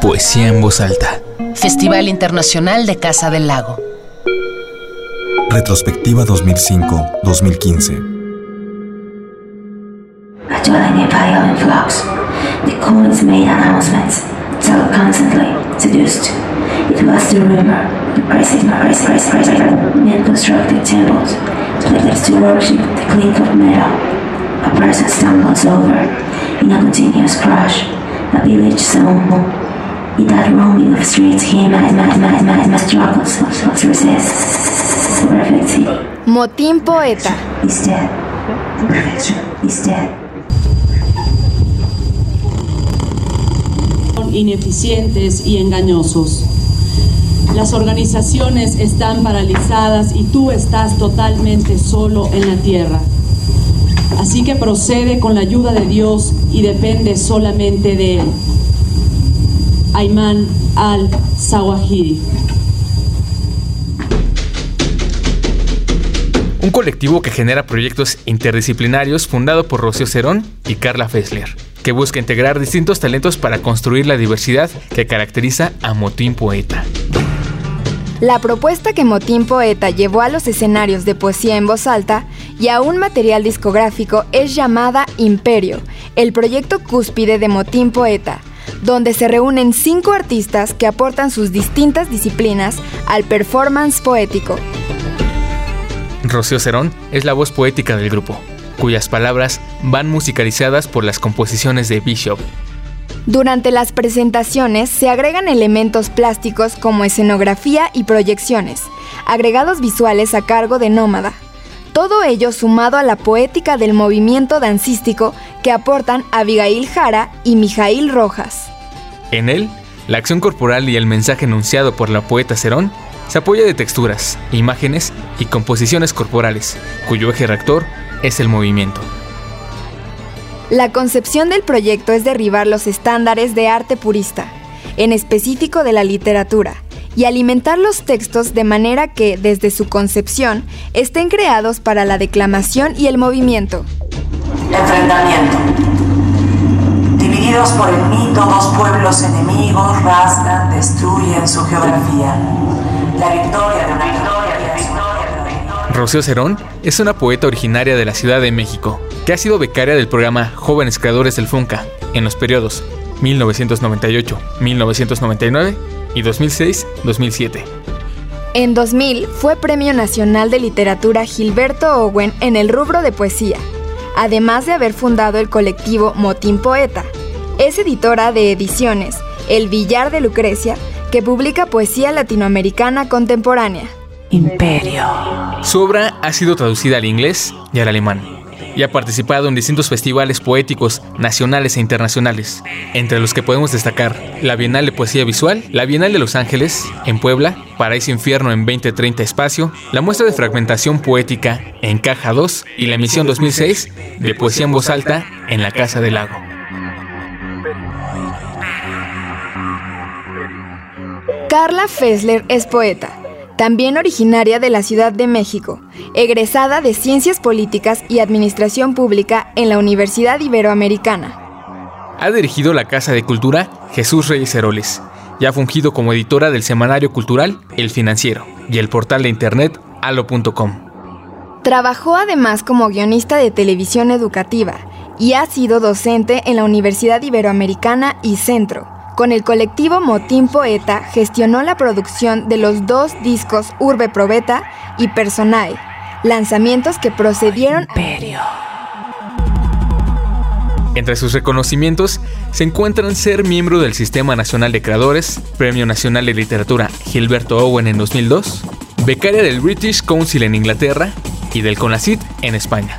Poesía en voz alta. Festival Internacional de Casa del Lago. Retrospectiva 2005-2015. Actually, Nepal in flux. The coins made announcements, so constantly seduced. It was the rumor, the pressing, press, press, press, men constructed temples, places to worship the clink of metal. A person stumbles over in a continuous crash, village song. In that roaming of streets, he my, my, my, my, my struggles to resist the perfect city. Motín Poeta. He's dead. The perfection is dead. ineficientes y engañosos. Las organizaciones están paralizadas y tú estás totalmente solo en la tierra. Así que procede con la ayuda de Dios y depende solamente de Él. Ayman al-Zawahiri. Un colectivo que genera proyectos interdisciplinarios fundado por Rocío Cerón y Carla Fessler, que busca integrar distintos talentos para construir la diversidad que caracteriza a Motín Poeta. La propuesta que Motín Poeta llevó a los escenarios de poesía en voz alta y a un material discográfico es llamada Imperio, el proyecto cúspide de Motín Poeta, donde se reúnen cinco artistas que aportan sus distintas disciplinas al performance poético. Rocío Cerón es la voz poética del grupo, cuyas palabras van musicalizadas por las composiciones de Bishop. Durante las presentaciones se agregan elementos plásticos como escenografía y proyecciones, agregados visuales a cargo de Nómada. Todo ello sumado a la poética del movimiento dancístico que aportan Abigail Jara y Mijail Rojas. En él, la acción corporal y el mensaje enunciado por la poeta Cerón se apoya de texturas, imágenes y composiciones corporales, cuyo eje rector es el movimiento. La concepción del proyecto es derribar los estándares de arte purista, en específico de la literatura, y alimentar los textos de manera que, desde su concepción, estén creados para la declamación y el movimiento. Enfrentamiento. Divididos por el mito, dos pueblos enemigos rasgan, destruyen su geografía. La victoria de una victoria de una victoria. Rocío Cerón es una poeta originaria de la Ciudad de México, que ha sido becaria del programa Jóvenes Creadores del FUNCA en los periodos 1998-1999 y 2006-2007. En 2000 fue Premio Nacional de Literatura Gilberto Owen en el rubro de poesía, además de haber fundado el colectivo Motín Poeta. Es editora de ediciones El Villar de Lucrecia, que publica poesía latinoamericana contemporánea. Imperio. Su obra ha sido traducida al inglés y al alemán, y ha participado en distintos festivales poéticos nacionales e internacionales, entre los que podemos destacar la Bienal de Poesía Visual, la Bienal de Los Ángeles, en Puebla, Paraíso Infierno en 2030 Espacio, la muestra de fragmentación poética en Caja 2 y la emisión 2006 de Poesía en Voz Alta en la Casa del Lago. Carla Fessler es poeta, también originaria de la Ciudad de México, egresada de Ciencias Políticas y Administración Pública en la Universidad Iberoamericana. Ha dirigido la Casa de Cultura Jesús Reyes Heroles y ha fungido como editora del semanario cultural El Financiero y el portal de internet alo.com. Trabajó además como guionista de televisión educativa y ha sido docente en la Universidad Iberoamericana y Centro. Con el colectivo Motín Poeta gestionó la producción de los dos discos Urbe Probeta y Personae, lanzamientos que procedieron Imperio. Entre sus reconocimientos se encuentran ser miembro del Sistema Nacional de Creadores, Premio Nacional de Literatura Gilberto Owen en 2002, becaria del British Council en Inglaterra y del CONACYT en España.